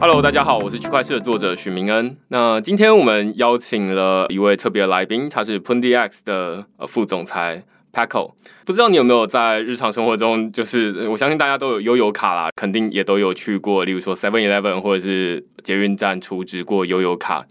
Hello，大家好，我是区块链的作者许明恩。那今天我们邀请了一位特别来宾，他是 PundiX 的副总裁 Paco。不知道你有没有在日常生活中，就是我相信大家都有悠游卡啦，肯定也都有去过，例如说 Seven Eleven 或者是捷运站储值过悠游卡。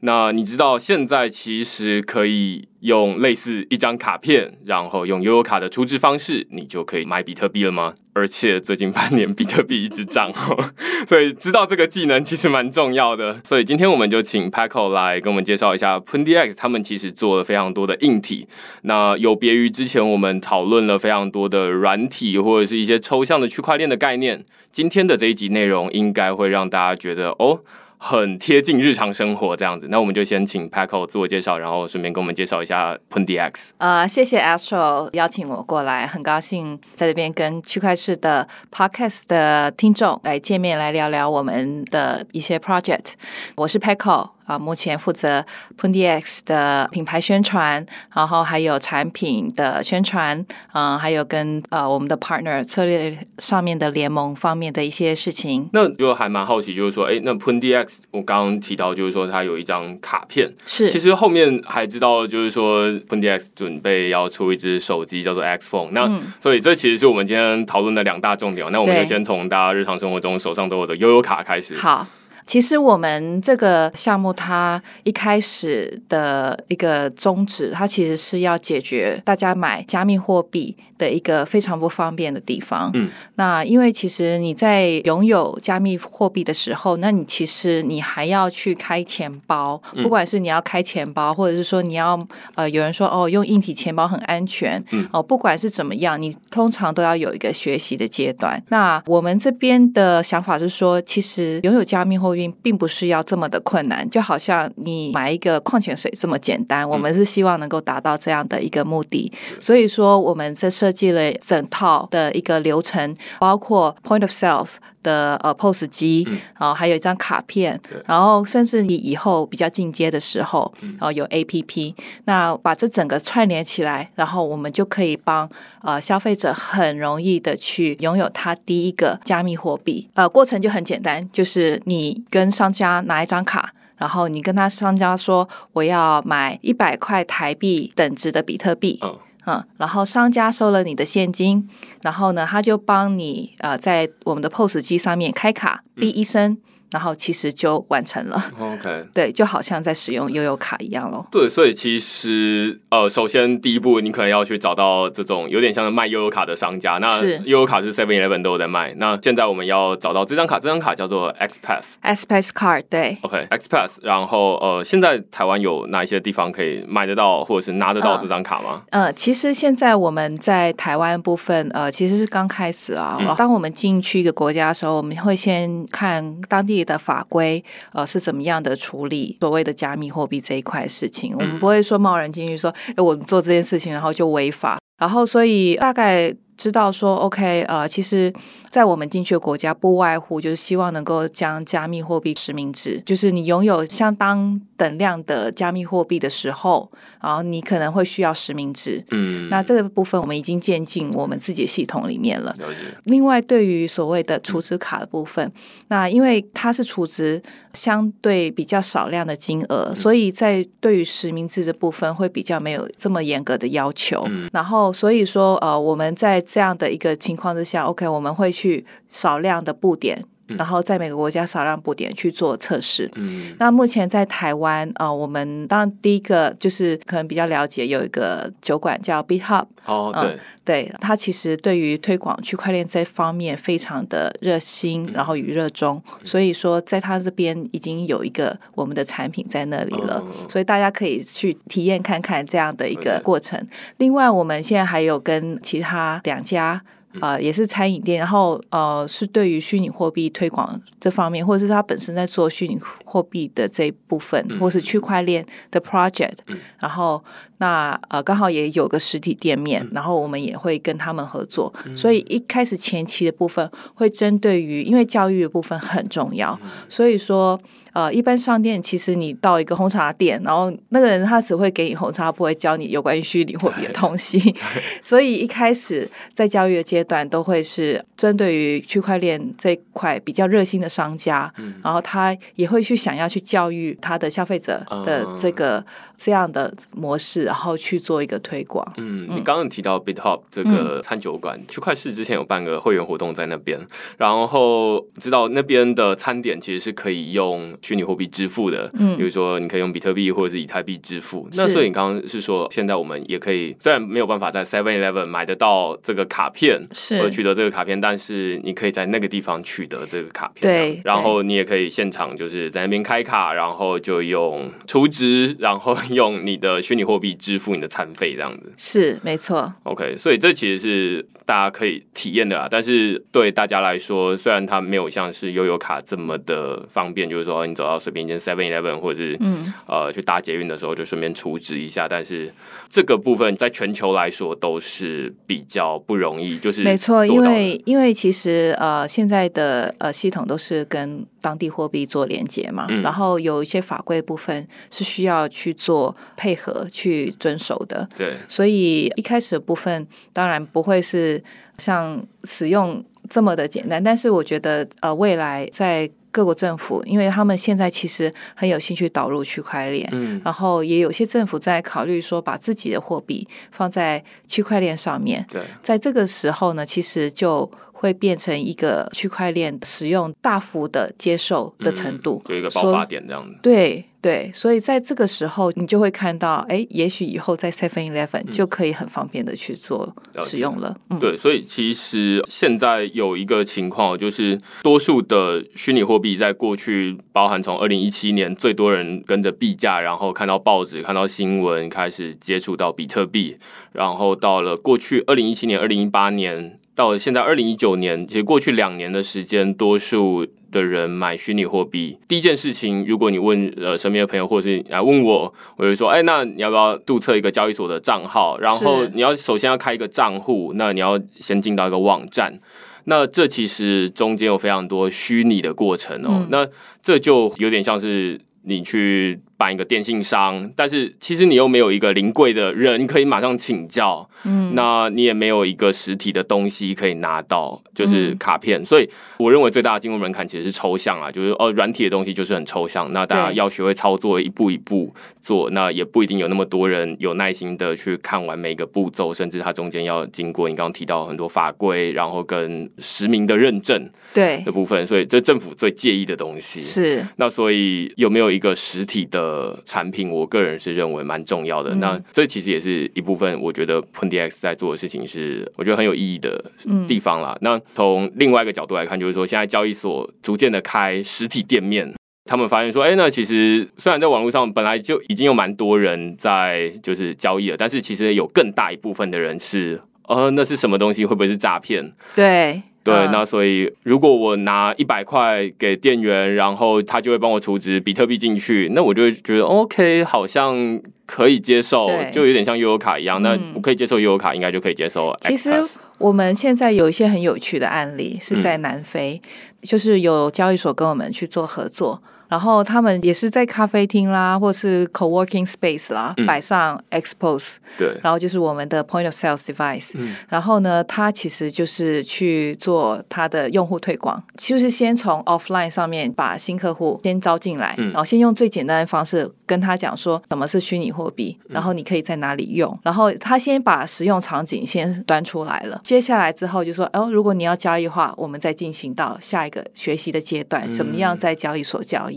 那你知道现在其实可以用类似一张卡片，然后用悠游卡的出资方式，你就可以买比特币了吗？而且最近半年比特币一直涨，所以知道这个技能其实蛮重要的。所以今天我们就请 Paco 来跟我们介绍一下 PundiX，他们其实做了非常多的硬体。那有别于之前我们讨论了非常多的软体或者是一些抽象的区块链的概念，今天的这一集内容应该会让大家觉得哦。很贴近日常生活这样子，那我们就先请 Paco 自我介绍，然后顺便跟我们介绍一下 PundiX。呃，谢谢 Astro 邀请我过来，很高兴在这边跟区块市的 Podcast 的听众来见面，来聊聊我们的一些 project。我是 Paco。啊，目前负责 PundiX 的品牌宣传，然后还有产品的宣传，嗯，还有跟呃我们的 partner 策略上面的联盟方面的一些事情。那就还蛮好奇，就是说，哎，那 PundiX 我刚刚提到，就是说它有一张卡片，是，其实后面还知道，就是说 PundiX 准备要出一只手机，叫做 X Phone。那所以这其实是我们今天讨论的两大重点。那我们就先从大家日常生活中手上都有的悠悠卡开始。好。其实我们这个项目，它一开始的一个宗旨，它其实是要解决大家买加密货币的一个非常不方便的地方。嗯，那因为其实你在拥有加密货币的时候，那你其实你还要去开钱包，不管是你要开钱包，或者是说你要呃，有人说哦，用硬体钱包很安全，哦，不管是怎么样，你通常都要有一个学习的阶段。那我们这边的想法是说，其实拥有加密货币。并不是要这么的困难，就好像你买一个矿泉水这么简单。我们是希望能够达到这样的一个目的，所以说我们在设计了整套的一个流程，包括 point of sales 的呃 POS 机，然后还有一张卡片，然后甚至你以后比较进阶的时候，然后有 APP，那把这整个串联起来，然后我们就可以帮呃消费者很容易的去拥有他第一个加密货币。呃，过程就很简单，就是你。跟商家拿一张卡，然后你跟他商家说我要买一百块台币等值的比特币，嗯，然后商家收了你的现金，然后呢，他就帮你呃在我们的 POS 机上面开卡，哔一声。然后其实就完成了。OK，对，就好像在使用悠游卡一样咯。对，所以其实呃，首先第一步，你可能要去找到这种有点像卖悠游卡的商家。那悠游卡是 Seven Eleven 都有在卖。那现在我们要找到这张卡，这张卡叫做 X Pass。X Pass Card，对。OK，X Pass。然后呃，现在台湾有哪一些地方可以买得到，或者是拿得到这张卡吗？呃，其实现在我们在台湾部分呃，其实是刚开始啊。当我们进去一个国家的时候，我们会先看当地。的法规呃是怎么样的处理所谓的加密货币这一块事情？我们不会说贸然进去说，哎，我做这件事情然后就违法，然后所以大概。知道说，OK，呃，其实，在我们进去的国家，不外乎就是希望能够将加密货币实名制，就是你拥有相当等量的加密货币的时候，然后你可能会需要实名制。嗯，那这个部分我们已经建进我们自己的系统里面了。另外，对于所谓的储值卡的部分，那因为它是储值相对比较少量的金额，所以在对于实名制的部分会比较没有这么严格的要求。然后，所以说，呃，我们在这样的一个情况之下，OK，我们会去少量的布点。然后在每个国家少量布点去做测试。嗯，那目前在台湾啊，我们当然第一个就是可能比较了解有一个酒馆叫 b h u b 哦，对，对，它其实对于推广区块链这方面非常的热心，然后与热衷，所以说在他这边已经有一个我们的产品在那里了，所以大家可以去体验看看这样的一个过程。另外，我们现在还有跟其他两家。呃，也是餐饮店，然后呃，是对于虚拟货币推广这方面，或者是他本身在做虚拟货币的这一部分，或是区块链的 project，然后那呃，刚好也有个实体店面，然后我们也会跟他们合作，所以一开始前期的部分会针对于，因为教育的部分很重要，所以说。呃，一般商店其实你到一个红茶店，然后那个人他只会给你红茶，不会教你有关于虚拟货币的东西。所以一开始在教育的阶段，都会是针对于区块链这块比较热心的商家，然后他也会去想要去教育他的消费者的这个这样的模式，然后去做一个推广。嗯，你刚刚提到 BitHop 这个餐酒馆，区块市之前有办个会员活动在那边，然后知道那边的餐点其实是可以用。虚拟货币支付的，嗯，比如说你可以用比特币或者是以太币支付。那所以你刚刚是说，现在我们也可以，虽然没有办法在 Seven Eleven 买得到这个卡片，是或者取得这个卡片，但是你可以在那个地方取得这个卡片。对，然后你也可以现场就是在那边开卡，然后就用储值，然后用你的虚拟货币支付你的餐费，这样子。是没错。OK，所以这其实是大家可以体验的啦。但是对大家来说，虽然它没有像是悠游卡这么的方便，就是说你。走到随便一间 Seven Eleven，或者是嗯呃去搭捷运的时候，就顺便储值一下。但是这个部分在全球来说都是比较不容易，就是没错，因为因为其实呃现在的呃系统都是跟当地货币做连接嘛，然后有一些法规部分是需要去做配合去遵守的。对，所以一开始的部分当然不会是像使用这么的简单，但是我觉得呃未来在各国政府，因为他们现在其实很有兴趣导入区块链，嗯，然后也有些政府在考虑说把自己的货币放在区块链上面。对，在这个时候呢，其实就会变成一个区块链使用大幅的接受的程度，有一个爆发点这样子。对。对，所以在这个时候，你就会看到，哎，也许以后在 Seven Eleven 就可以很方便的去做使用了。对，所以其实现在有一个情况，就是多数的虚拟货币在过去，包含从二零一七年最多人跟着币价，然后看到报纸、看到新闻，开始接触到比特币，然后到了过去二零一七年、二零一八年。到现在二零一九年，其实过去两年的时间，多数的人买虚拟货币，第一件事情，如果你问呃身边的朋友，或者是来问我，我就说，哎，那你要不要注册一个交易所的账号？然后你要首先要开一个账户，那你要先进到一个网站，那这其实中间有非常多虚拟的过程哦，那这就有点像是你去。办一个电信商，但是其实你又没有一个临柜的人可以马上请教，嗯，那你也没有一个实体的东西可以拿到，就是卡片。所以我认为最大的进入门槛其实是抽象啊，就是哦，软体的东西就是很抽象，那大家要学会操作，一步一步做，那也不一定有那么多人有耐心的去看完每一个步骤，甚至它中间要经过你刚刚提到很多法规，然后跟实名的认证对的部分，所以这政府最介意的东西是那，所以有没有一个实体的？呃，产品我个人是认为蛮重要的。那这其实也是一部分，我觉得 PunDX 在做的事情是我觉得很有意义的地方啦。那从另外一个角度来看，就是说现在交易所逐渐的开实体店面，他们发现说，哎，那其实虽然在网络上本来就已经有蛮多人在就是交易了，但是其实有更大一部分的人是，呃，那是什么东西？会不会是诈骗？对。对，那所以如果我拿一百块给店员，然后他就会帮我储值比特币进去，那我就会觉得 OK，好像可以接受，就有点像悠游卡一样。那我可以接受悠游卡，应该就可以接受。其实我们现在有一些很有趣的案例是在南非，就是有交易所跟我们去做合作。然后他们也是在咖啡厅啦，或是 co-working space 啦，摆上 expose，对，然后就是我们的 point of sales device。然后呢，他其实就是去做他的用户推广，就是先从 offline 上面把新客户先招进来，然后先用最简单的方式跟他讲说什么是虚拟货币，然后你可以在哪里用。然后他先把使用场景先端出来了，接下来之后就说，哦，如果你要交易的话，我们再进行到下一个学习的阶段，怎么样在交易所交易。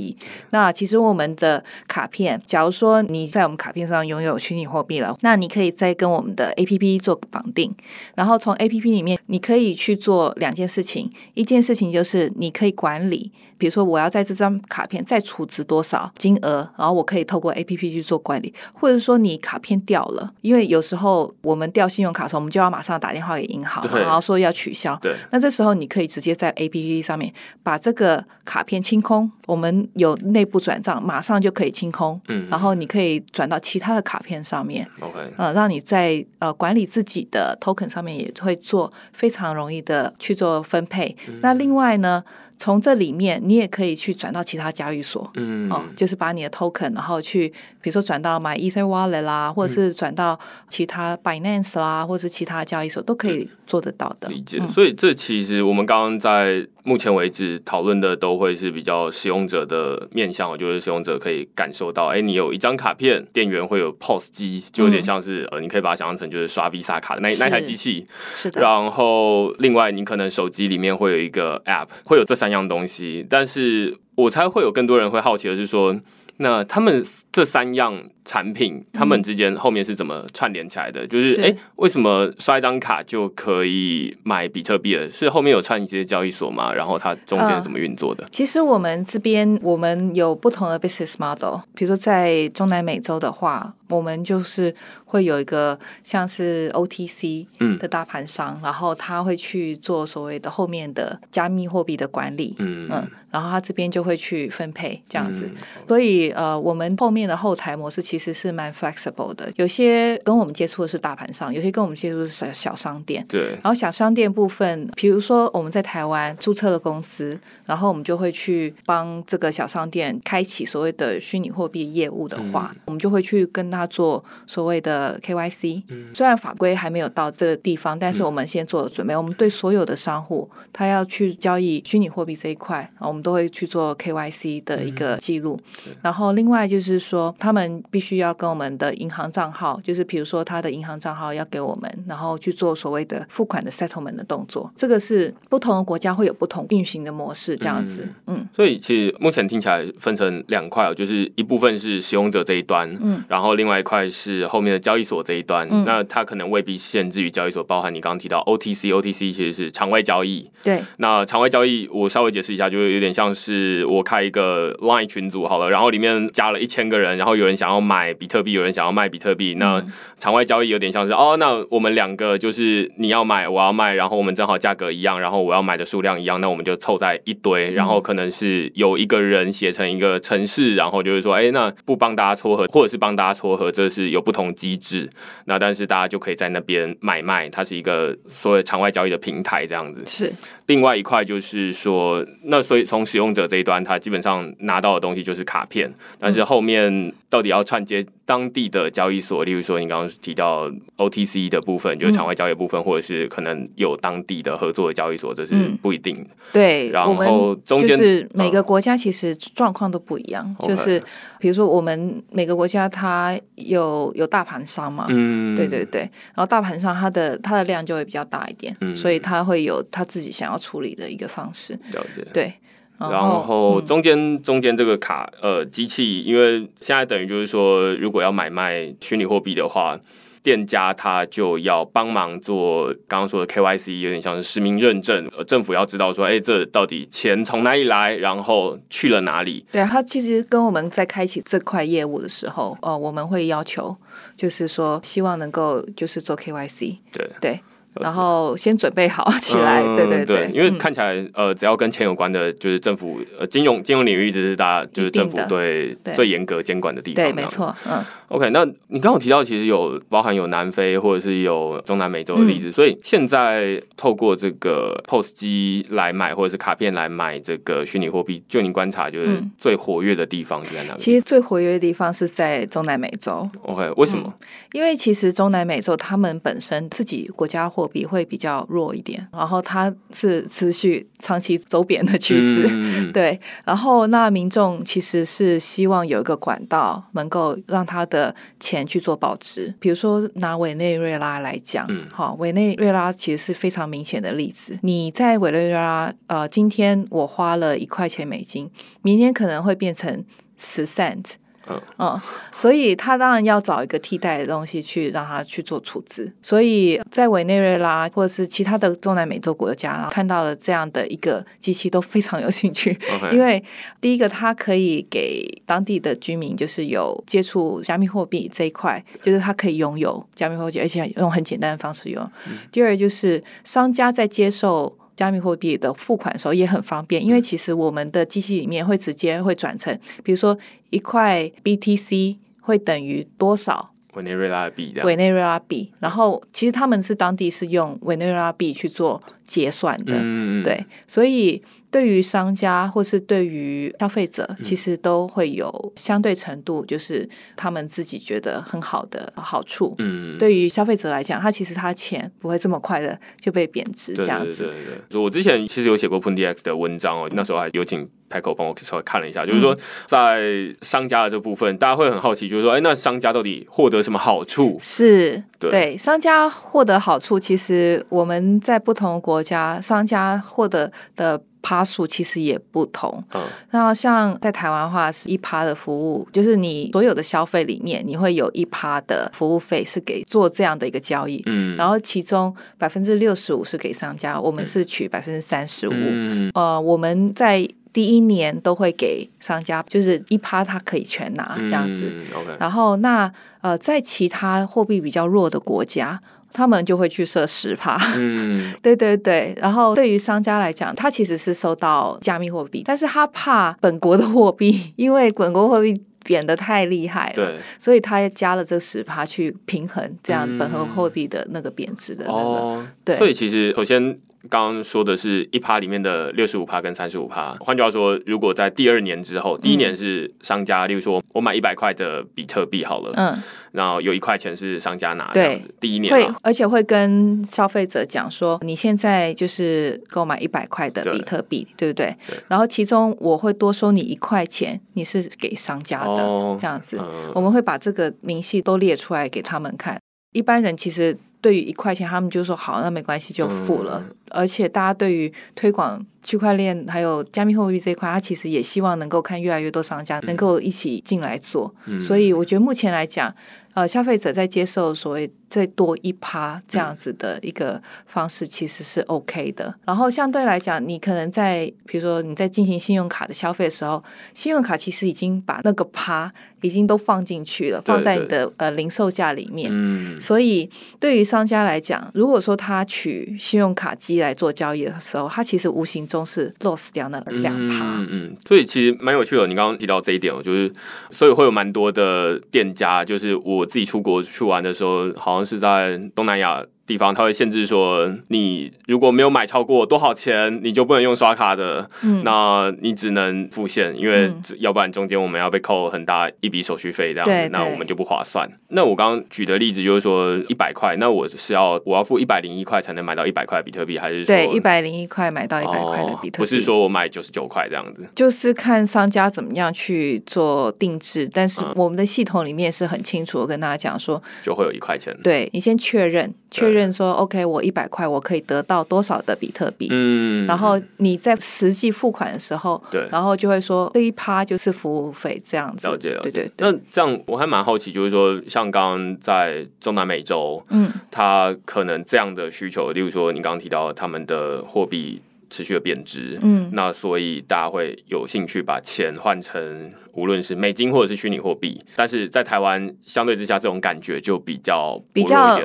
那其实我们的卡片，假如说你在我们卡片上拥有虚拟货币了，那你可以再跟我们的 A P P 做绑定，然后从 A P P 里面你可以去做两件事情，一件事情就是你可以管理，比如说我要在这张卡片再储值多少金额，然后我可以透过 A P P 去做管理，或者说你卡片掉了，因为有时候我们掉信用卡的时候，我们就要马上打电话给银行，然后说要取消。对，那这时候你可以直接在 A P P 上面把这个卡片清空，我们有内部转账，马上就可以清空，嗯。然后你可以转到其他的卡片上面，OK，呃，让你在呃管理自己的 token 上面也会做非常容易的去做分配。嗯。那另外呢，从这里面你也可以去转到其他交易所。嗯，哦，就是把你的 token，然后去，比如说转到买 Ether Wallet 啦，或者是转到其他 Binance 啦，或者是其他交易所，都可以做得到的。理解。所以这其实我们刚刚在目前为止讨论的都会是比较使用者的面向，就是使用者可以感受到，哎，你有一张卡片，店员会有 POS 机，就有点像是、呃，你可以把它想象成就是刷 Visa 卡的那那台机器。是的，然后另外你可能手机里面会有一个 App，会有这三样东西，但是我猜会有更多人会好奇的是说。那他们这三样产品，他们之间后面是怎么串联起来的？就是是哎、诶为什么刷一张卡就可以买比特币了？是后面有串一些交易所吗？然后它中间怎么运作的？其实我们这边我们有不同的 business model，比如说在中南美洲的话，我们就是会有一个像是 OTC 嗯的大盘商，然后他会去做所谓的后面的加密货币的管理，嗯嗯，然后他这边就会去分配这样子。嗯所以呃，我们后面的后台模式其实是蛮 flexible 的，有些跟我们接触的是大盘商，有些跟我们接触的是小小商店。对，然后小商店部分，比如说我们在台湾注册了公司，然后我们就会去帮这个小商店开启所谓的虚拟货币业务的话，我们就会去跟他做所谓的 KYC。嗯虽然法规还没有到这个地方，但是我们先做了准备。我们对所有的商户，他要去交易虚拟货币这一块，我们都会去做 KYC 的一个记录。然后另外就是说，他们必须要跟我们的银行账号，就是比如说他的银行账号要给我们，然后去做所谓的付款的 settlement 的动作。这个是不同的国家会有不同运行的模式，这样子。嗯所以其实目前听起来分成两块哦，就是一部分是使用者这一端，嗯，然后另外一块是后面的交易所这一端。嗯那它可能未必限制于交易所，包含你刚刚提到 OTC，OTC 其实是场外交易。对，那场外交易，我稍微解释一下，就是有点像是我开一个 Line 群组好了，然后里面加了一千个人，然后有人想要买比特币，有人想要卖比特币。那嗯场外交易有点像是哦，那我们两个就是你要买，我要卖，然后我们正好价格一样，然后我要买的数量一样，那我们就凑在一堆，然后可能是有一个人写成一个程式，然后就是说，哎，那不帮大家撮合，或者是帮大家撮合，这是有不同机制。那但是大家就可以在那边买卖，它是一个所谓场外交易的平台这样子。是另外一块就是说，那所以从使用者这一端，他基本上拿到的东西就是卡片，但是后面到底要串接当地的交易所，例如说你刚刚提到 OTC 的部分，就是场外交易部分，或者是可能有当地的合作的交易所，这是嗯。不一定的。对，然后中间就是每个国家其实状况都不一样就是比如说我们每个国家它有有大盘商嘛，嗯，对对对，然后大盘商它的它的量就会比较大一点，嗯。所以它会有它自己想要处理的一个方式。了解。对，然后嗯中间中间这个卡呃机器，因为现在等于就是说，如果要买卖虚拟货币的话，店家他就要帮忙做刚刚说的 KYC，有点像是实名认证，呃政府要知道说，哎，这到底钱从哪里来，然后去了哪里。对，他其实跟我们在开启这块业务的时候，呃，我们会要求，就是说希望能够就是做 KYC，对。对，然后先准备好起来，嗯对对对，因为嗯。看起来、呃，只要跟钱有关的，就是政府呃金融金融领域，一直是大家就是政府的。对对最严格监管的地方。对，没错，嗯。OK，那你刚刚有提到，其实有包含有南非或者是有中南美洲的例子，嗯所以现在透过这个 POS 机来买或者是卡片来买这个虚拟货币，就你观察，就是嗯最活跃的地方是在哪里？其实最活跃的地方是在中南美洲，OK，为什么？因为其实中南美洲他们本身自己国家货币会比较弱一点，然后它是持续长期走贬的趋势。嗯 对，然后那民众其实是希望有一个管道，能够让他的钱去做保值。比如说拿委内瑞拉来讲，嗯好，委内瑞拉其实是非常明显的例子。你在委内瑞拉，呃，今天我花了一块钱美金，明天可能会变成十 cent。嗯嗯，所以他当然要找一个替代的东西去让他去做处置。所以在委内瑞拉或者是其他的中南美洲国家看到了这样的一个机器都非常有兴趣 因为第一个它可以给当地的居民就是有接触加密货币这一块，就是他可以拥有加密货币，而且用很简单的方式用。第二就是商家在接受。加密货币的付款的时候也很方便，因为其实我们的机器里面会直接会转成，比如说一块 BTC 会等于多少委内瑞拉的币这样。委内瑞拉币，然后其实他们是当地是用委内瑞拉币去做结算的，嗯，对，所以对于商家或是对于消费者，嗯其实都会有相对程度，就是他们自己觉得很好的好处。嗯，对于消费者来讲，他其实他钱不会这么快的就被贬值对这样子。对对对对，我之前其实有写过 p u n d X 的文章哦，那时候还有请 Paco 帮我稍微看了一下，就是说嗯在商家的这部分，大家会很好奇，就是说，哎，那商家到底获得什么好处？是对。商家获得好处，其实我们在不同的国家，商家获得的趴数其实也不同。嗯。那像在台湾的话，是一趴的服务，就是你所有的消费里面，你会有一趴的服务费是给做这样的一个交易，嗯，然后其中百分之六十五是给商家，我们是取百分之三十五。嗯。呃，我们在第一年都会给商家，就是一趴他可以全拿这样子。然后那呃，在其他货币比较弱的国家，他们就会去设十趴。嗯 对对对，然后对于商家来讲，他其实是收到加密货币，但是他怕本国的货币，因为本国货币贬得太厉害了，对，所以他加了这十趴去平衡这样嗯本国货币的那个贬值的那个。哦，对所以其实首先。刚刚说的是一趴里面的六十五趴跟三十五趴，换句话说，如果在第二年之后，第一年是商家，例如说我买一百块的比特币好了，嗯，然后有一块钱是商家拿，对。这样子，第一年会啊，而且会跟消费者讲说，你现在就是购买一百块的比特币，对不对？对？然后其中我会多收你一块钱，你是给商家的，哦。这样子。嗯。我们会把这个明细都列出来给他们看。一般人其实对于一块钱，他们就说好，那没关系，就付了。嗯而且大家对于推广区块链还有加密货币这一块，他其实也希望能够看越来越多商家能够一起进来做。嗯所以我觉得目前来讲，呃，消费者在接受所谓再多一趴这样子的一个方式，其实是 OK 的。然后相对来讲，你可能在比如说你在进行信用卡的消费的时候，信用卡其实已经把那个趴已经都放进去了，放在你的呃零售价里面。嗯所以，对于商家来讲，如果说他取信用卡机来做交易的时候，他其实无形中是 loss 掉那两趴。嗯嗯，所以其实蛮有趣的。你刚刚提到这一点哦，就是所以会有蛮多的店家，就是我自己出国去玩的时候，好像是在东南亚。地方它会限制说，你如果没有买超过多少钱，你就不能用刷卡的，嗯那你只能付现，因为嗯要不然中间我们要被扣很大一笔手续费，这样对子，那我们就不划算。那我刚刚举的例子就是说，一百块，那我是要我要付一百零一块才能买到一百块比特币，还是说对，一百零一块买到一百块的比特币、哦，不是说我买九十九块这样子。就是看商家怎么样去做定制，但是嗯我们的系统里面是很清楚的跟大家讲说，就会有一块钱。对你先确认，确认说 OK，我一百块我可以得到多少的比特币，嗯，然后你在实际付款的时候，对。然后就会说这一趴就是服务费这样子，了解了解。对对对，那这样我还蛮好奇，就是说，像刚刚在中南美洲，嗯，它可能这样的需求，例如说你刚刚提到他们的货币持续的贬值，嗯。那所以大家会有兴趣把钱换成无论是美金或者是虚拟货币，但是在台湾相对之下，这种感觉就比较比较。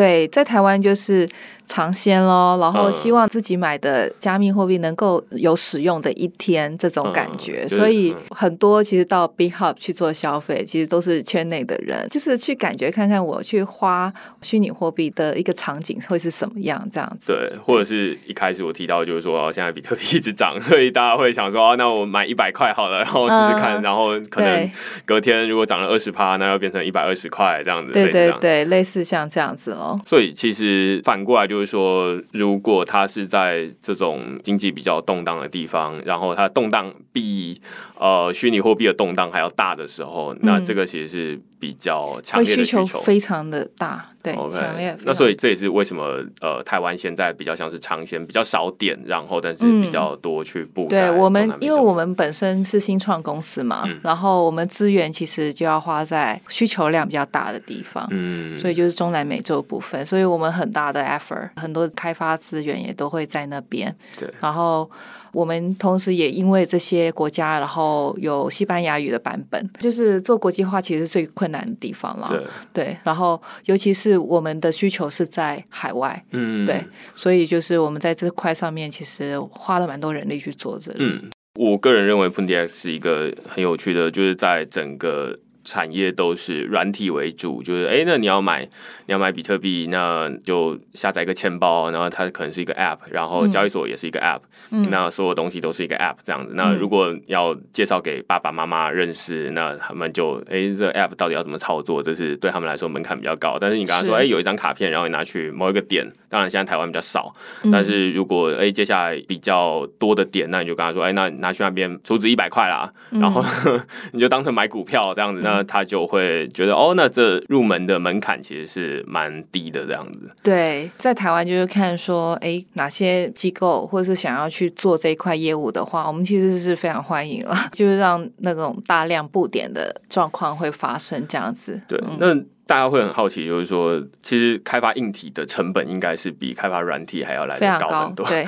对，在台湾就是尝鲜咯，然后嗯希望自己买的加密货币能够有使用的一天这种感觉，嗯所以嗯很多其实到 Big Hub 去做消费，其实都是圈内的人，就是去感觉看看我去花虚拟货币的一个场景会是什么样这样子。对，或者是一开始我提到就是说，哦现在比特币一直涨，所以大家会想说，哦，那我买一百块好了，然后试试看，嗯然后可能隔天如果涨了二十趴，那要变成一百二十块这样子。对。对对，类似像这样子哦。所以其实反过来就是说，如果他是在这种经济比较动荡的地方，然后他动荡比呃虚拟货币的动荡还要大的时候，那这个其实是比较强烈的需求。求非常的大，对强烈。那所以以这也是为什么呃，台湾现在比较像是尝鲜，比较少点，然后但是嗯比较多去布在对我们因为我们本身是新创公司嘛，嗯然后我们资源其实就要花在需求量比较大的地方。嗯，所以就是中南美洲部分，所以我们很大的 effort，很多开发资源也都会在那边。对然后我们同时也因为这些国家，然后有西班牙语的版本，就是做国际化其实是最困难的地方了。对，对，然后尤其是我们的需求是在海外，嗯，对，所以就是我们在这块上面其实花了蛮多人力去做这里。嗯，我个人认为 p u n d x 是一个很有趣的，就是在整个产业都是软体为主，就是哎，那你要买你要买比特币，那就下载一个钱包，然后它可能是一个 App，然后交易所也是一个 App，、嗯那所有东西都是一个 App 这样子。那嗯如果要介绍给爸爸妈妈认识，那他们就哎，这 App 到底要怎么操作？这是对他们来说门槛比较高。但是你刚刚说，哎，有一张卡片，然后你拿去某一个点，当然现在台湾比较少，嗯但是如果哎、接下来比较多的点，那你就跟他说，哎、那拿去那边储值一百块啦，嗯然后 你就当成买股票这样子，那他就会觉得哦，那这入门的门槛其实是蛮低的这样子。对，在台湾就是看说，哎，哪些机构或者是想要去做这一块业务的话，我们其实是非常欢迎了，就是让那种大量布点的状况会发生这样子。对，嗯那大家会很好奇，就是说，其实开发硬体的成本应该是比开发软体还要来得高的高很，多，对，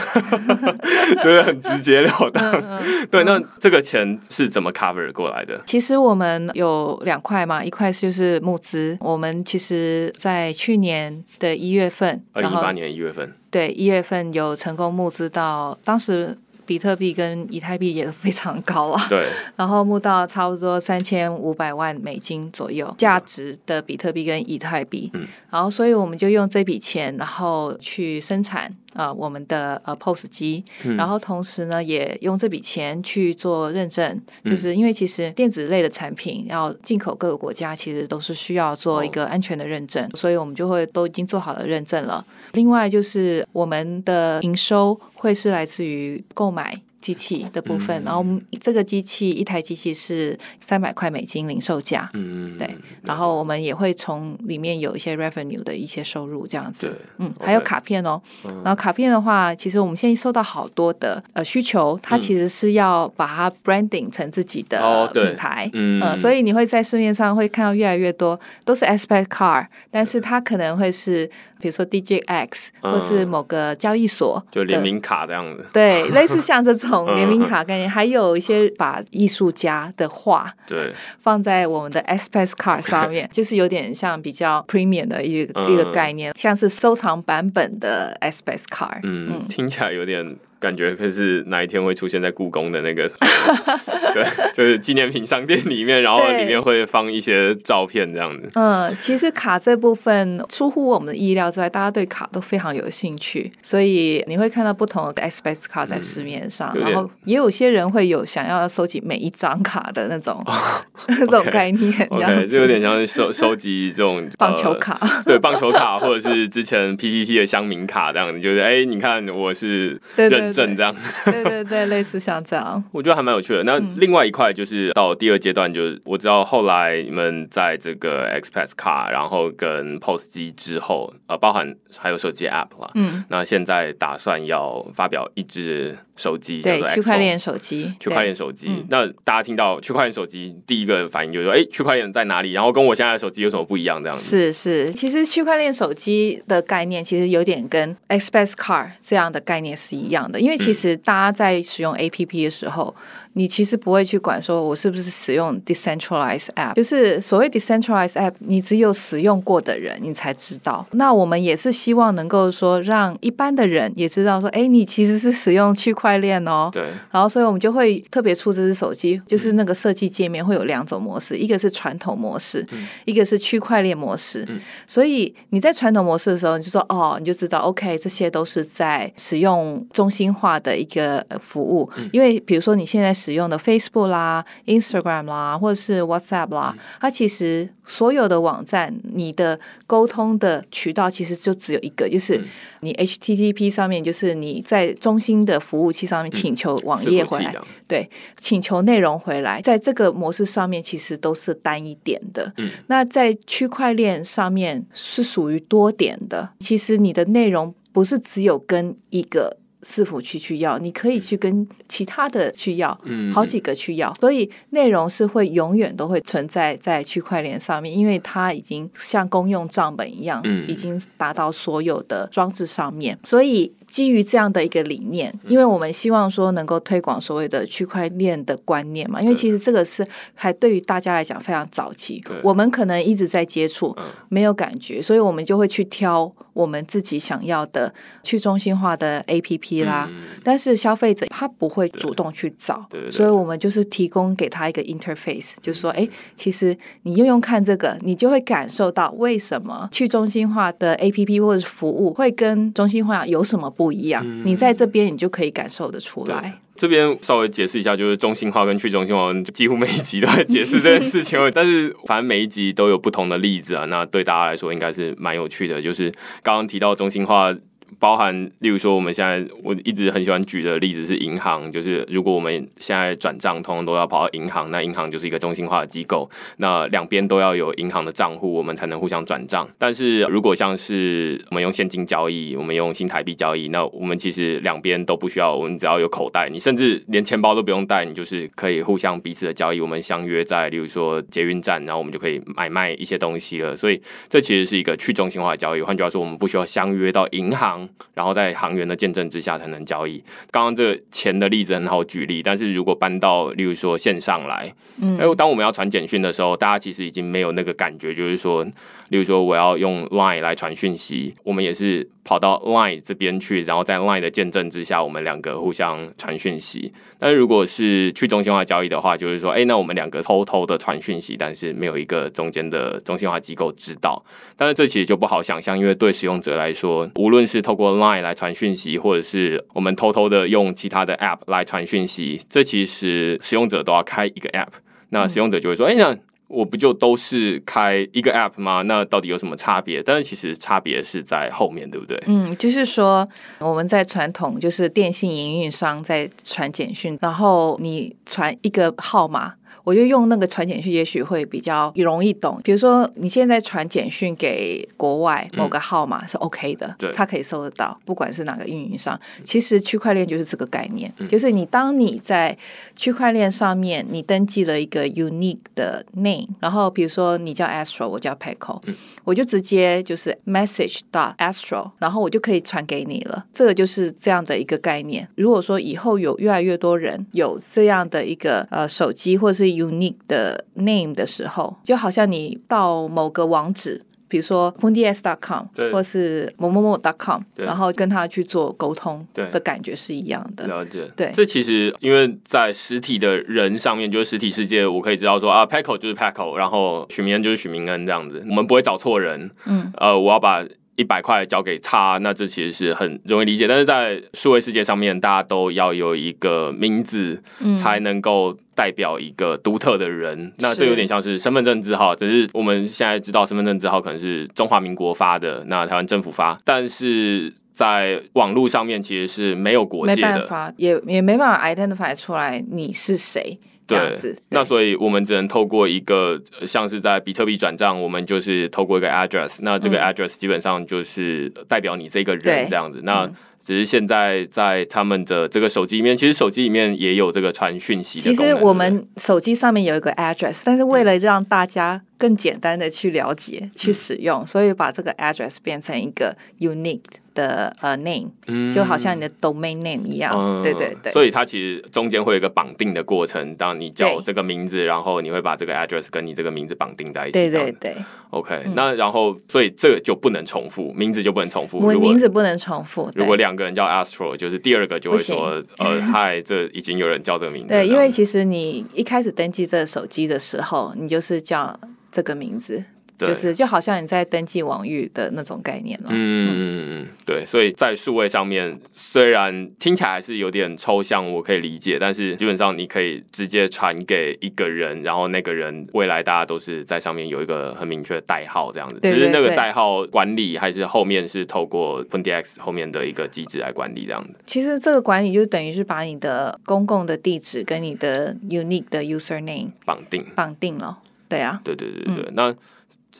就是很直截了当。嗯对，那这个钱是怎么 cover 过来的？其实我们有两块嘛，一块就是募资，我们其实在去年的一月份，二零一八年一月份，对一月份有成功募资到，当时比特币跟以太币也非常高啊，对，然后募到差不多三千五百万美金左右价值的比特币跟以太币，嗯。然后所以我们就用这笔钱，然后去生产啊、呃我们的呃 POS 机，嗯然后同时呢也用这笔钱去做认证，嗯就是因为其实电子类的产品要进口各个国家，其实都是需要做一个安全的认证，所以我们就会都已经做好了认证了。另外就是我们的营收会是来自于购买。机器的部分，嗯。然后这个机器一台机器是三百块美金零售价，嗯，对然后我们也会从里面有一些 revenue 的一些收入这样子对。嗯，还有卡片哦。然后卡片的话，其实我们现在收到好多的呃需求，它其实是要把它 branding 成自己的品牌。嗯。呃，所以你会在市面上会看到越来越多都是 Aspect Car，但是它可能会是比如说 DJX 嗯。或是某个交易所的就联名卡这样子，对，类似像这种嗯联名卡概念，还有一些把艺术家的画对，放在我们的 Express Card 上 面，就是有点像比较 premium 的一个、嗯一个概念，像是收藏版本的 Express Card。嗯，听起来有点感觉，可是哪一天会出现在故宫的那个，对，就是纪念品商店里面，然后里面会放一些照片这样子。嗯，其实卡这部分出乎我们的意料之外，大家对卡都非常有兴趣，所以你会看到不同的 Express Card 在市面上，然后也有些人会有想要收集每一张卡的那种、这种概念，OK，子就有点像是收收集这种 棒球呃卡。对棒球卡，或者是之前 PPT 的乡民卡这样子，就是哎、你看我是对对认证这样。对对对，类似像这样。我觉得还蛮有趣的。那嗯另外一块就是到第二阶段，就是我知道后来你们在这个 Express 卡，然后跟 POS 机之后，呃，包含还有手机 App 啦。嗯，那现在打算要发表一支手机，对，区块链手机，区块链手机嗯。那大家听到区块链手机，第一个反应就是说，哎，区块链在哪里？然后跟我现在的手机有什么不一样？这样子。是是，其实区块链手机的概念其实有点跟 Express Card 这样的概念是一样的，因为其实大家在使用 APP 的时候，你其实不会去管说我是不是使用 decentralized app，就是所谓 decentralized app，你只有使用过的人你才知道。那我们也是希望能够说让一般的人也知道说，哎，你其实是使用区块链哦。对，然后，所以我们就会特别出这只手机，就是那个设计界面会有两种模式，一个是传统模式，一个是区块链模式。所以你在传统模式的时候，你就说哦，你就知道 OK，这些都是在使用中心心化的一个呃服务。因为比如说你现在使用的 Facebook 啦、Instagram 啦，或者是 WhatsApp 啦，它其实所有的网站，你的沟通的渠道其实就只有一个，就是你 HTTP 上面，就是你在中心的服务器上面请求网页回来，对，请求内容回来，在这个模式上面其实都是单一点的。嗯那在区块链上面是属于多点的，其实你的内容不是只有跟一个。伺服器去要，你可以去跟其他的去要，嗯。好几个去要，所以内容是会永远都会存在在区块链上面，因为它已经像公用账本一样，嗯。已经达到所有的装置上面，所以。基于这样的一个理念，因为我们希望说能够推广所谓的区块链的观念嘛，因为其实这个是还对于大家来讲非常早期，我们可能一直在接触嗯，没有感觉，所以我们就会去挑我们自己想要的去中心化的 APP 啦。嗯但是消费者他不会主动去找所以我们就是提供给他一个 interface，就是说，哎，其实你用用看这个，你就会感受到为什么去中心化的 APP 或者是服务会跟中心化有什么不一样。嗯你在这边你就可以感受得出来。这边稍微解释一下，就是中心化跟去中心化，几乎每一集都在解释这件事情。但是反正每一集都有不同的例子啊，那对大家来说应该是蛮有趣的。就是刚刚提到中心化。包含，例如说，我们现在我一直很喜欢举的例子是银行，就是如果我们现在转账通通都要跑到银行，那银行就是一个中心化的机构，那两边都要有银行的账户，我们才能互相转账。但是如果像是我们用现金交易，我们用新台币交易，那我们其实两边都不需要，我们只要有口袋，你甚至连钱包都不用带，你就是可以互相彼此的交易。我们相约在，例如说捷运站，然后我们就可以买卖一些东西了。所以这其实是一个去中心化的交易。换句话说，我们不需要相约到银行。然后在行员的见证之下才能交易。刚刚这个钱的例子很好举例，但是如果搬到例如说线上来，嗯哎、当我们要传简讯的时候，大家其实已经没有那个感觉，就是说，例如说我要用 Line 来传讯息，我们也是跑到 Line 这边去，然后在 Line 的见证之下，我们两个互相传讯息。但是如果是去中心化交易的话，就是说，哎、那我们两个偷偷的传讯息，但是没有一个中间的中心化机构知道。但是这其实就不好想象，因为对使用者来说，无论是透过 Line 来传讯息，或者是我们偷偷的用其他的 App 来传讯息，这其实使用者都要开一个 App。那使用者就会说：“哎、那我不就都是开一个 App 吗？那到底有什么差别？”但是其实差别是在后面，对不对？嗯，就是说我们在传统就是电信营运商在传简讯，然后你传一个号码。我就用那个传简讯，也许会比较容易懂。比如说，你现在传简讯给国外某个号码是 OK 的，对他可以收得到，不管是哪个运营商。其实区块链就是这个概念，就是你当你在区块链上面你登记了一个 unique 的 name，然后比如说你叫 Astro，我叫 Peco，、我就直接就是 message 到 Astro，然后我就可以传给你了。这个就是这样的一个概念。如果说以后有越来越多人有这样的一个呃手机或者是 unique 的 name 的时候，就好像你到某个网址。比如说 p u n d s c o m 对或是某某某 .com，然后跟他去做沟通对的感觉是一样的。了解，对这其实因为在实体的人上面，就是实体世界，我可以知道说啊，Paco 就是 Paco，然后许明恩就是许明恩这样子，我们不会找错人。嗯，呃，我要把一百块交给他，那这其实是很容易理解。但是在数位世界上面，大家都要有一个名字，嗯才能够代表一个独特的人。那这有点像是身份证字号，只是我们现在知道身份证字号可能是中华民国发的，那台湾政府发，但是。在网络上面其实是没有国没界的，办法，也也没办法 identify 出来你是谁对。，那所以我们只能透过一个呃像是在比特币转账，我们就是透过一个 address，那这个嗯 address 基本上就是代表你这个人这样子。那嗯只是现在在他们的这个手机里面，其实手机里面也有这个传讯息其。实我们手机上面有一个 address，但是为了让大家更简单的去了解、嗯去使用，所以把这个 address 变成一个 unique 的呃 name，嗯就好像你的 domain name 一样。嗯对对对。所以它其实中间会有一个绑定的过程，当你叫这个名字，然后你会把这个 address 跟你这个名字绑定在一起。对对对，OK，、那然后所以这个就不能重复，名字就不能重复。我名字不能重复。如果两个人叫 Astro，就是第二个就会说，呃，嗨，这已经有人叫这个名字。对，因为其实你一开始登记这个手机的时候，你就是叫这个名字。对就是就好像你在登记网域的那种概念了。嗯嗯嗯嗯，对，所以在数位上面，虽然听起来还是有点抽象，我可以理解，但是基本上你可以直接传给一个人，然后那个人未来大家都是在上面有一个很明确的代号，这样子。对只是那个代号管理还是后面是透过 p u n d x 后面的一个机制来管理这样子。其实这个管理就等于是把你的公共的地址跟你的 unique 的 username 绑定。绑定了。对啊，对对对对对。那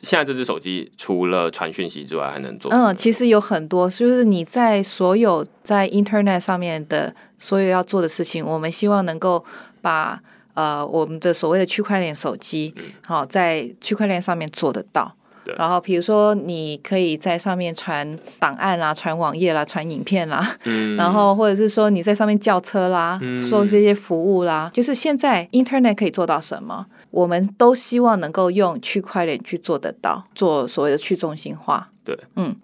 现在这只手机除了传讯息之外，还能做？嗯，其实有很多，就是你在所有在 Internet 上面的所有要做的事情，我们希望能够把呃我们的所谓的区块链手机，好、在区块链上面做得到对。然后，比如说，你可以在上面传档案啦、传网页啦、传影片啦，嗯然后或者是说你在上面叫车啦，嗯做这些服务啦，就是现在 Internet 可以做到什么，我们都希望能够用区块链去做得到，做所谓的去中心化。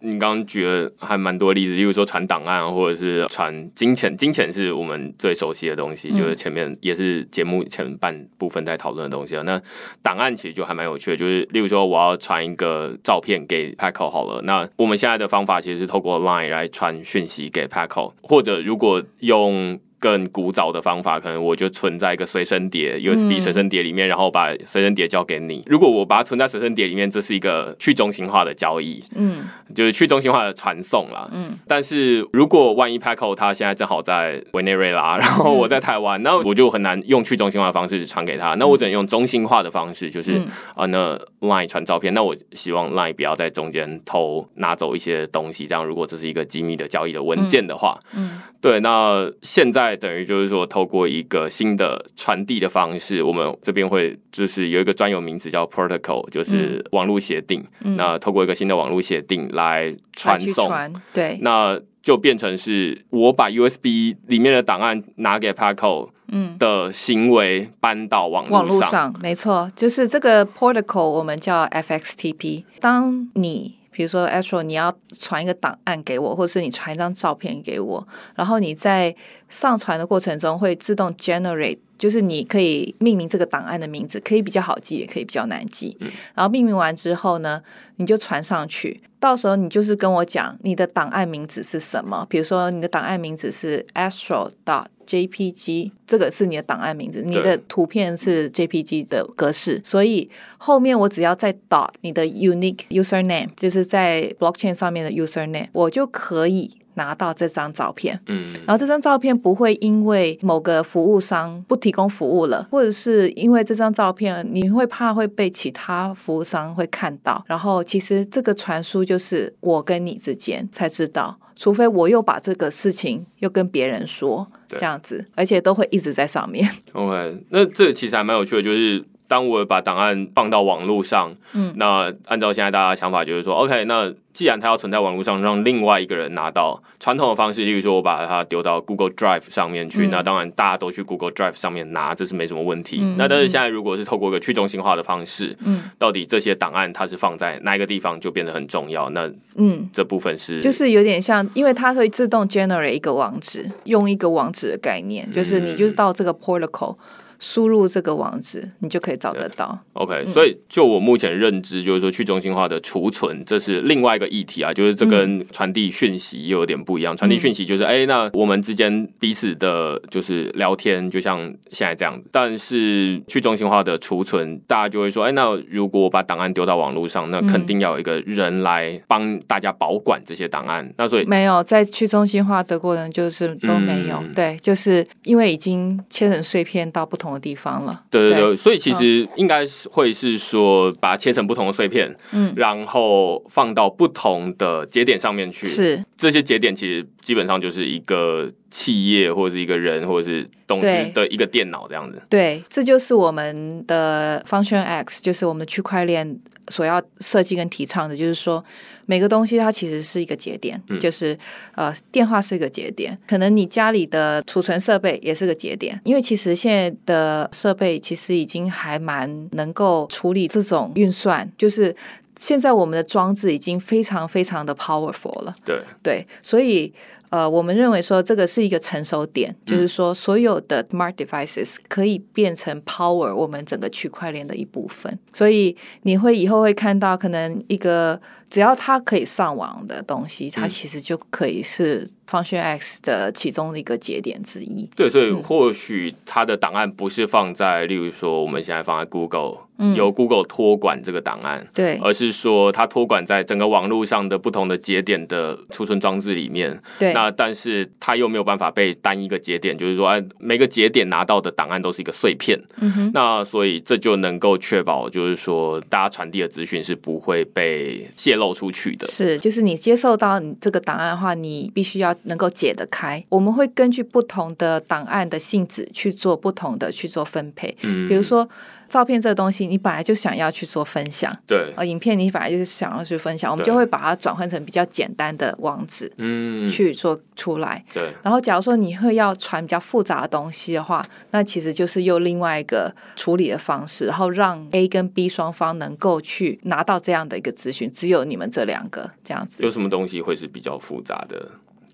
你刚刚举了还蛮多例子，例如说传档案，或者是传金钱。金钱是我们最熟悉的东西，嗯就是前面也是节目前半部分在讨论的东西啊。那档案其实就还蛮有趣的，就是例如说我要传一个照片给 Paco 好了，那我们现在的方法其实是透过 Line 来传讯息给 Paco，或者如果用更古早的方法，可能我就存在一个随身碟 USB 随身碟里面，然后把随身碟交给你。如果我把它存在随身碟里面，这是一个去中心化的交易，嗯就是去中心化的传送啦。嗯，但是如果万一 Paco 他现在正好在委内瑞拉，然后我在台湾，那我就很难用去中心化的方式传给他，那我只能用中心化的方式，就是嗯啊、那 Line 传照片，那我希望 Line 不要在中间偷拿走一些东西，这样如果这是一个机密的交易的文件的话，嗯对，那现在等于就是说，透过一个新的传递的方式，我们这边会就是有一个专有名词叫 protocol，就是网络协定。嗯那透过一个新的网络协定来来传送，对，那就变成是我把 USB 里面的档案拿给 Paco 嗯。的行为搬到网。络上，没错，就是这个 protocol 我们叫 FXTP。当你比如说 Astro，你要传一个档案给我，或是你传一张照片给我，然后你在上传的过程中会自动 generate，就是你可以命名这个档案的名字，可以比较好记，也可以比较难记。然后命名完之后呢，你就传上去。到时候你就是跟我讲你的档案名字是什么，比如说你的档案名字是 astro dot jpg，这个是你的档案名字，你的图片是 jpg 的格式，所以后面我只要再 dot 你的 unique username，就是在 blockchain 上面的 username，我就可以拿到这张照片。嗯，然后这张照片不会因为某个服务商不提供服务了，或者是因为这张照片你会怕会被其他服务商会看到。然后其实这个传输就是我跟你之间才知道，除非我又把这个事情又跟别人说，对这样子，而且都会一直在上面。OK，那这个其实还蛮有趣的，就是当我把档案放到网络上，嗯那按照现在大家的想法，就是说，OK，那既然它要存在网络上，让另外一个人拿到，传统的方式，例如说我把它丢到 Google Drive 上面去，嗯那当然大家都去 Google Drive 上面拿，这是没什么问题。嗯那但是现在如果是透过一个去中心化的方式，嗯到底这些档案它是放在哪一个地方，就变得很重要。那嗯。这部分是就是有点像，因为它会自动 generate 一个网址，用一个网址的概念，就是你就是到这个 protocol 输入这个网址，你就可以找得到。OK，、所以就我目前认知，就是说去中心化的储存，这是另外一个议题啊，就是这跟传递讯息又有点不一样。传递讯息就是，哎、那我们之间彼此的就是聊天，就像现在这样子。但是去中心化的储存，大家就会说，哎、那如果我把档案丢到网络上，那肯定要有一个人来帮大家保管这些档案。那所以没有在去中心化德国人，就是都没有。嗯对，就是因为已经切成碎片到不同的地方了。对对对，所以其实应该是会是说，把它切成不同的碎片，嗯然后放到不同的节点上面去。是这些节点其实基本上就是一个企业或者是一个人或者是董对事的一个电脑这样子。对，这就是我们的 Function X，就是我们的区块链所要设计跟提倡的，就是说每个东西它其实是一个节点，嗯。就是呃电话是一个节点，可能你家里的储存设备也是个节点，因为其实现在的设备其实已经还蛮能够处理这种运算，就是。现在我们的装置已经非常非常的 powerful 了，对。对，所以呃，我们认为说这个是一个成熟点，嗯就是说所有的 smart devices 可以变成 power 我们整个区块链的一部分，所以你会以后会看到可能一个只要它可以上网的东西，它嗯。其实就可以是 Function X 的其中的一个节点之一。对，所以嗯。或许它的档案不是放在，例如说我们现在放在 Google，、嗯由 Google 托管这个档案，对而是说它托管在整个网络上的不同的节点的储存装置里面。对那但是它又没有办法被单一个节点，就是说，哎，每个节点拿到的档案都是一个碎片。嗯哼，那所以这就能够确保，就是说大家传递的资讯是不会被泄露出去的。是，就是你接受到你这个档案的话，你必须要能够解得开。我们会根据不同的档案的性质去做不同的去做分配。嗯比如说照片这个东西，你本来就想要去做分享，对，呃，影片你本来就是想要去分享，我们就会把它转换成比较简单的网址嗯，去做出来。对，然后，假如说你会要传比较复杂的东西的话，那其实就是用另外一个处理的方式，然后让 A 跟 B 双方能够去拿到这样的一个资讯，只有你们这两个这样子。有什么东西会是比较复杂的？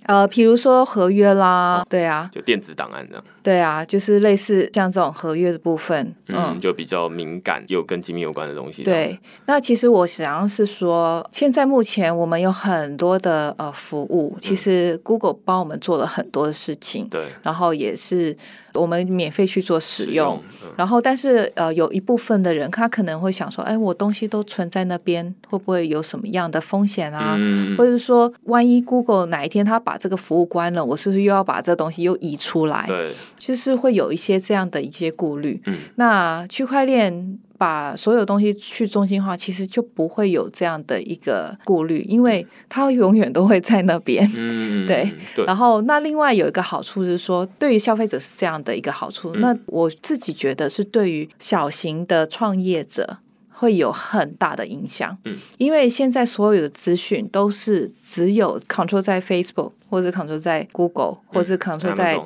呃，比如说合约啦，对啊，就电子档案这样，对啊，就是类似像这种合约的部分，嗯，就比较敏感又跟机密有关的东西。对，那其实我想要是说，现在目前我们有很多的呃服务，其实 Google 帮我们做了很多的事情，对，然后也是我们免费去做使使用。然后，但是呃，有一部分的人他可能会想说，哎，我东西都存在那边，会不会有什么样的风险啊？嗯，或者是说，万一 Google 哪一天他把这个服务关了，我是不是又要把这东西又移出来？对，就是会有一些这样的一些顾虑。嗯，那区块链把所有东西去中心化，其实就不会有这样的一个顾虑，因为它 永远都会在那边。嗯，对对，然后，那另外有一个好处是说，对于消费者是这样的一个好处。嗯那我自己觉得是对于小型的创业者会有很大的影响。嗯，因为现在所有的资讯都是只有 control 在 Facebook，或者 control 在 Google，或者 control 在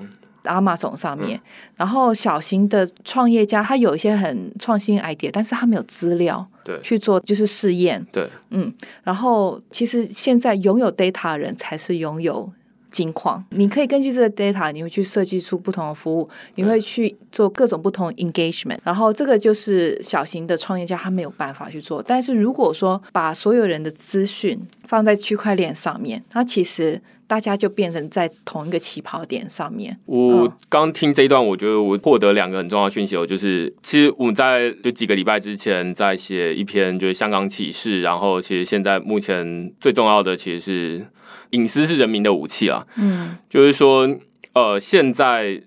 Amazon 上面，然后小型的创业家他有一些很创新 idea，但是他没有资料对。去做就是试验，对，嗯，然后其实现在拥有 data 的人才是拥有。金矿，你可以根据这个 data，你会去设计出不同的服务，你会去做各种不同 engagement，然后这个就是小型的创业家他没有办法去做。但是如果说把所有人的资讯放在区块链上面，那其实大家就变成在同一个起跑点上面。我嗯刚听这一段，我觉得我获得两个很重要的讯息哦，就是其实我们在就几个礼拜之前在写一篇就是香港启示，然后其实现在目前最重要的其实是隐私是人民的武器啊，嗯就是说呃现在。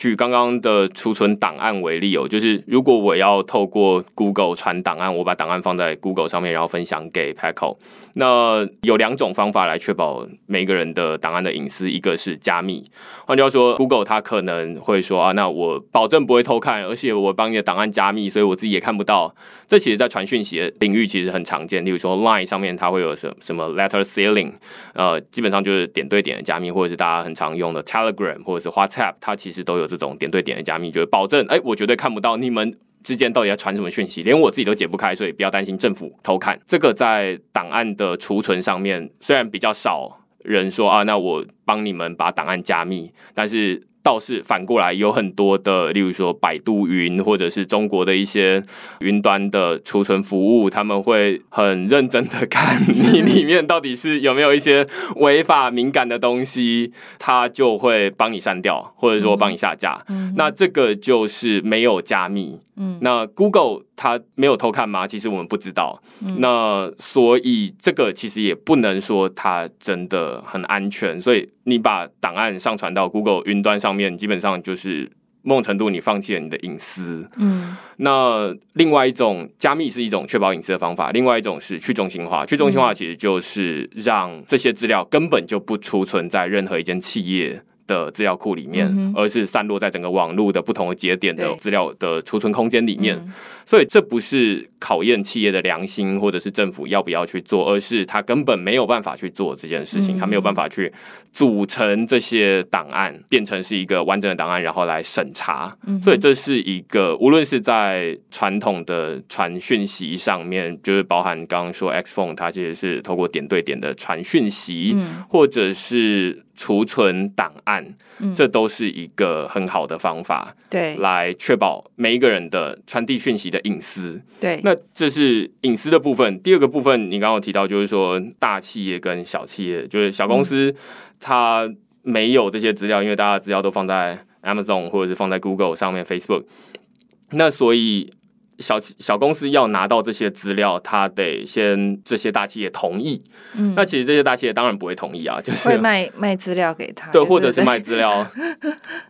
举刚刚的储存档案为例哦，就是如果我要透过 Google 传档案，我把档案放在 Google 上面，然后分享给 Paco，那有两种方法来确保每个人的档案的隐私，一个是加密，换句话说，Google 它可能会说啊，那我保证不会偷看，而且我帮你的档案加密，所以我自己也看不到。这其实，在传讯息的领域其实很常见，例如说 Line 上面它会有什什么 letter sealing，呃，基本上就是点对点的加密，或者是大家很常用的 Telegram 或者是 WhatsApp，它其实都有这种点对点的加密，就是保证，哎、我绝对看不到你们。之间到底要传什么讯息，连我自己都解不开，所以不要担心政府偷看。这个在档案的储存上面，虽然比较少人说啊，那我帮你们把档案加密，但是倒是反过来有很多的，例如说百度云或者是中国的一些云端的储存服务，他们会很认真的看你里面到底是有没有一些违法敏感的东西，他就会帮你删掉，或者说帮你下架。嗯那这个就是没有加密。嗯那 Google 它没有偷看吗？其实我们不知道。嗯那所以这个其实也不能说它真的很安全。所以你把档案上传到 Google 云端上面，基本上就是某种程度你放弃了你的隐私。嗯那另外一种加密是一种确保隐私的方法，另外一种是去中心化。去中心化其实就是让这些资料根本就不储存在任何一间企业。的资料库里面，嗯而是散落在整个网络的不同的节点的资料的储存空间里面。嗯所以这不是考验企业的良心，或者是政府要不要去做，而是他根本没有办法去做这件事情，嗯他没有办法去组成这些档案，变成是一个完整的档案，然后来审查。嗯所以这是一个，无论是在传统的传讯息上面，就是包含刚刚说 X phone，它其实是透过点对点的传讯息，嗯或者是储存档案，嗯这都是一个很好的方法。对来确保每一个人的传递讯息的隐私。对那这是隐私的部分。第二个部分，你刚刚有提到，就是说大企业跟小企业，就是小公司，它没有这些资料，因为大家的资料都放在 Amazon 或者是放在 Google 上面、Facebook。那所以小小公司要拿到这些资料，他得先这些大企业同意。嗯那其实这些大企业当然不会同意啊，就是会卖卖资料给他，对，或者是卖资料。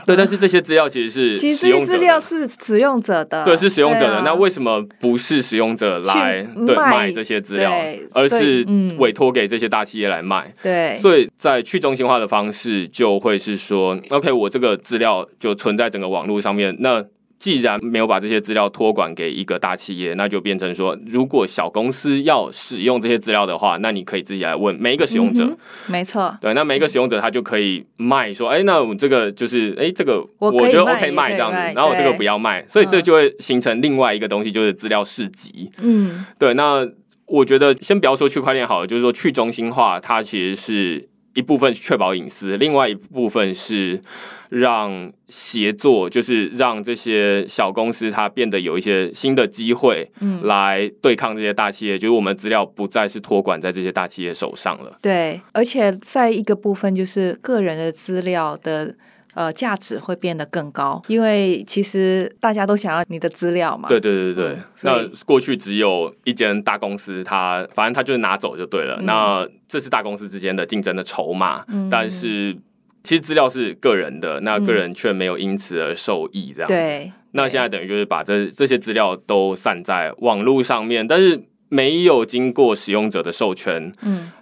对，但是这些资料其实是 其实资料是使用者的，对，是使用者的。啊那为什么不是使用者来去对卖卖这些资料，而是嗯委托给这些大企业来卖？对，所以在去中心化的方式，就会是说，OK，我这个资料就存在整个网络上面。那既然没有把这些资料托管给一个大企业，那就变成说，如果小公司要使用这些资料的话，那你可以自己来问每一个使用者。没错，对，那每一个使用者他就可以卖说，哎、那我这个就是，哎、这个我觉得我可以卖这样子，然后我这个不要卖，所以这嗯就会形成另外一个东西，就是资料市集。嗯对，那我觉得先不要说区块链好了，就是说去中心化，它其实是一部分是确保隐私，另外一部分是让协作，就是让这些小公司它变得有一些新的机会，嗯，来对抗这些大企业，就是我们资料不再是托管在这些大企业手上了。对，而且在一个部分就是个人的资料的。呃，价值会变得更高，因为其实大家都想要你的资料嘛。对对对对，嗯那过去只有一间大公司，它反正它就是拿走就对了。嗯那这是大公司之间的竞争的筹码，嗯但是其实资料是个人的，那个人却没有因此而受益，这样。，对，那现在等于就是把这这些资料都散在网络上面，但是没有经过使用者的授权，嗯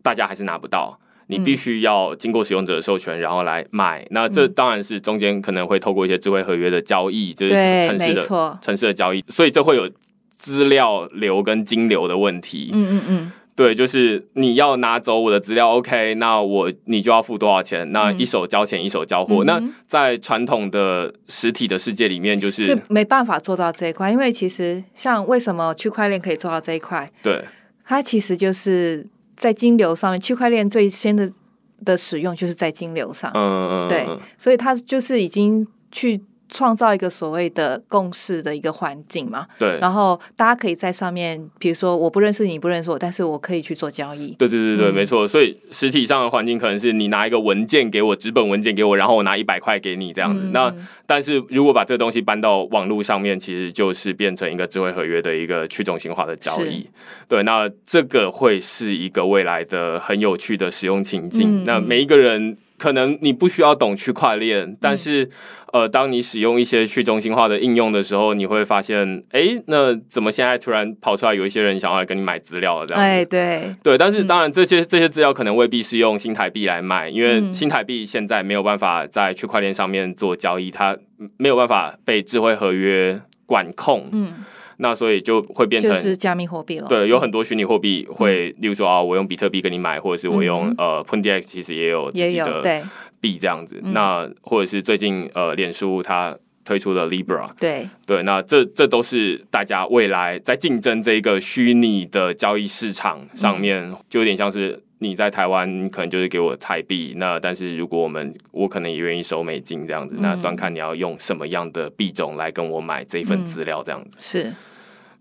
大家还是拿不到。你嗯必须要经过使用者的授权，然后来买。那这嗯当然是中间可能会透过一些智慧合约的交易，就是，城市的错。城市的交易，所以这会有资料流跟金流的问题。嗯嗯嗯，对，就是你要拿走我的资料，OK，那我你就要付多少钱？那嗯一手交钱一手交货。那在传统的实体的世界里面，就是是没办法做到这一块，因为其实像为什么区块链可以做到这一块，对它其实就是在金流上面，区块链最先的的使用就是在金流上，嗯嗯，对嗯。所以它就是已经去创造一个所谓的共识的一个环境嘛，对。然后大家可以在上面，比如说我不认识你，你不认识我，但是我可以去做交易。对对对对，嗯没错。所以实体上的环境可能是你拿一个文件给我，纸本文件给我，然后我拿一百块给你这样子。嗯那但是如果把这个东西搬到网络上面，其实就是变成一个智慧合约的一个去中心化的交易。对，那这个会是一个未来的很有趣的使用情境。嗯那每一个人。可能你不需要懂区块链，但是，呃，当你使用一些去中心化的应用的时候，你会发现，哎，那怎么现在突然跑出来有一些人想要来跟你买资料了这样子？哎，对，对，但是当然这些、这些资料可能未必是用新台币来卖，因为嗯。新台币现在没有办法在区块链上面做交易，它没有办法被智慧合约管控，嗯，那所以就会变成。就是加密货币了。对，有很多虚拟货币会，例如说啊，我用比特币跟你买，或者是我用、嗯呃 p u n d x 其实也有自也己的有对币这样子。嗯那或者是最近呃，脸书它推出了 Libra，对，对，那这这都是大家未来在竞争这个虚拟的交易市场上面，就有点像是你在台湾，你可能就是给我台币，那但是如果我们我可能也愿意收美金这样子，那嗯端看你要用什么样的币种来跟我买这份资料这样子。是，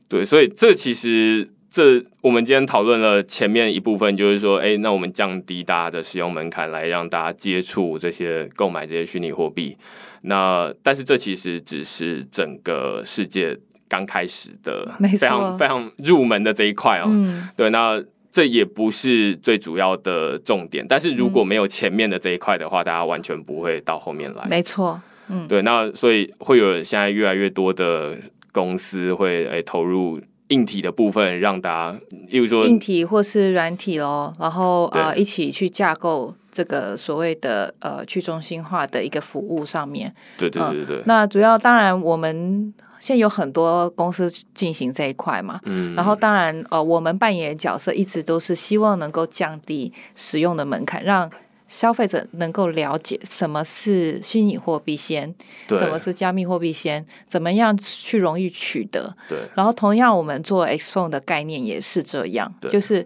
对，所以这其实这我们今天讨论了前面一部分，就是说，哎，那我们降低大家的使用门槛，来让大家接触这些购买这些虚拟货币。那但是这其实只是整个世界刚开始的非常非常入门的这一块哦。嗯，对，那这也不是最主要的重点。但是如果嗯没有前面的这一块的话，大家完全不会到后面来。没错，嗯，对，那所以会有现在越来越多的公司会诶、投入硬体的部分让大家，例如说硬体或是软体咯，然后呃一起去架构这个所谓的呃去中心化的一个服务上面。对对对对，那主要当然我们现在有很多公司进行这一块嘛，嗯然后当然呃我们扮演的角色一直都是希望能够降低使用的门槛，让。消费者能够了解什么是虚拟货币先，什么是加密货币先，怎么样去容易取得，对。然后同样，我们做 X Phone 的概念也是这样，就是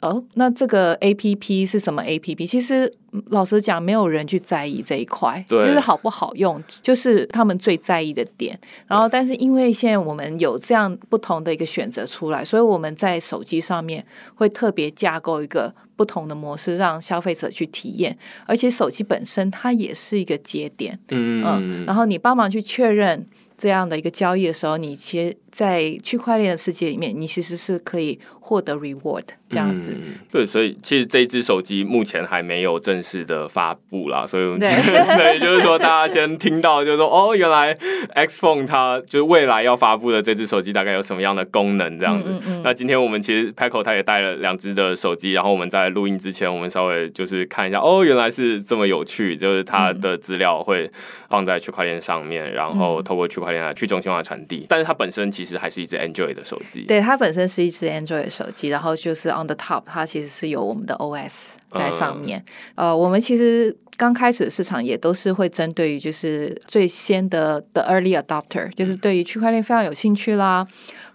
哦，那这个 A P P 是什么 A P P？其实嗯老实讲，没有人去在意这一块，就是好不好用，就是他们最在意的点。然后，但是因为现在我们有这样不同的一个选择出来，所以我们在手机上面会特别架构一个不同的模式，让消费者去体验。而且手机本身它也是一个节点，嗯嗯，然后你帮忙去确认这样的一个交易的时候，你其实，在区块链的世界里面，你其实是可以获得 reward 这样子。嗯对，所以其实这一只手机目前还没有正式的发布啦，所以我们对 对，就是说大家先听到，就是说哦，原来 X Phone 它就是未来要发布的这只手机大概有什么样的功能这样子。那今天我们其实 Paco 他也带了两只的手机，然后我们在录音之前，我们稍微就是看一下，哦，原来是这么有趣，就是它的资料会放在区块链上面，然后透过区块链来去中心化传递，但是它本身其实还是一只 Android 的手机。对，它本身是一只 Android 手机，然后就是 on the top，它其实是有我们的 OS 在上面。呃，我们其实刚开始的市场也都是会针对于就是最先的的 early adopter，就是对于区块链非常有兴趣啦。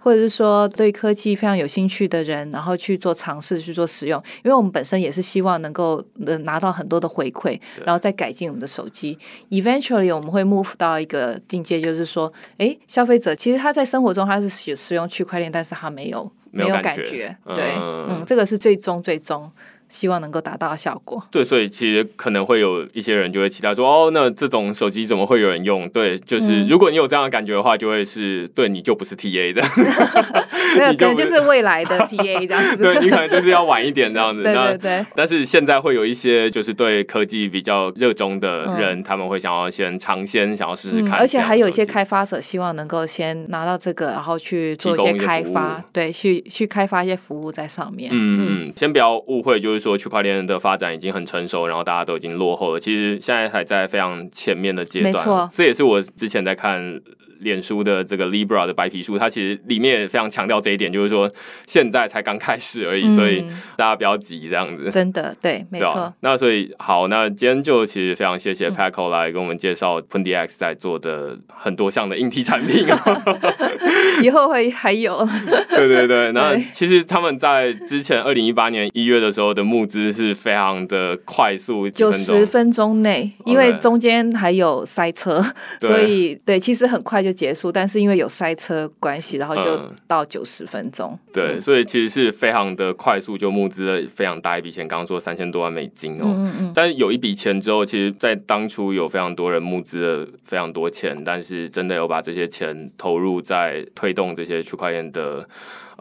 或者是说对科技非常有兴趣的人，然后去做尝试、去做使用，因为我们本身也是希望能够呃拿到很多的回馈，然后再改进我们的手机。Eventually，我们会 move 到一个境界，就是说，诶，消费者其实他在生活中他是使使用区块链，但是他没有有没有感觉对，嗯，这个是最终最终希望能够达到的效果。对，所以其实可能会有一些人就会期待说，哦，那这种手机怎么会有人用？对，就是嗯如果你有这样的感觉的话，就会是对你就不是 TA 的，没有，可能就是未来的 TA 这样子。对你可能就是要晚一点这样子。对对对但是现在会有一些就是对科技比较热衷的人，嗯他们会想要先尝鲜，想要试试嗯，看、而且还有一些开。发者希望能够先拿到这个，然后去做一些开发，对，去去开发一些服务在上面。嗯嗯，先不要误会，就是说区块链的发展已经很成熟，然后大家都已经落后了。其实现在还在非常前面的阶段。没错这也是我之前在看脸书的这个 Libra 的白皮书，它其实里面也非常强调这一点，就是说现在才刚开始而已，嗯。所以大家不要急这样子。真的，对，没错。那所以好，那今天就其实非常谢谢嗯。Paco 来跟我们介绍 Pundi X 在做的很多项的硬体产品。啊。以后会还有，对 对对，那其实他们在之前二零一八年一月的时候的募资是非常的快速，几九分钟。十分钟内，因为中间还有塞车，所以对，其实很快就结束，但是因为有塞车关系，然后就嗯到九十分钟。对，所以其实是非常的快速就募资了非常大一笔钱，刚刚说三千多万美金哦。嗯嗯嗯，但是有一笔钱之后，其实，在当初有非常多人募资了非常多钱，但是真的有把这些钱投入在推动这些区块链的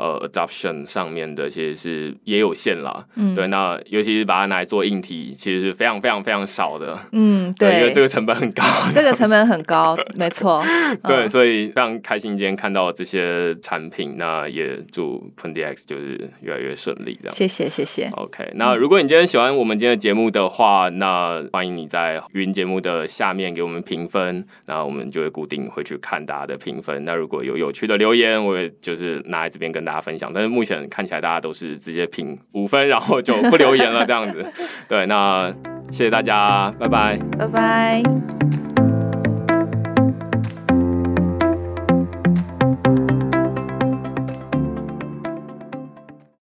呃 adoption 上面的，其实是也有限啦。嗯对，那尤其是把它拿来做硬体，其实是非常非常非常少的。嗯，对，因为，这个成本很高。这个成本很高，没错。对，嗯所以非常开心今天看到这些产品，那也祝 p u n d X 就是越来越顺利这样。谢谢谢谢。OK，那如果你今天喜欢我们今天的节目的话，那欢迎你在云节目的下面给我们评分，那我们就会固定会去看大家的评分。那如果有有趣的留言，我也就是拿来这边跟大家分享。但是目前看起来大家都是直接评五分，然后就不留言了这样子。对，那谢谢大家，拜拜。拜拜。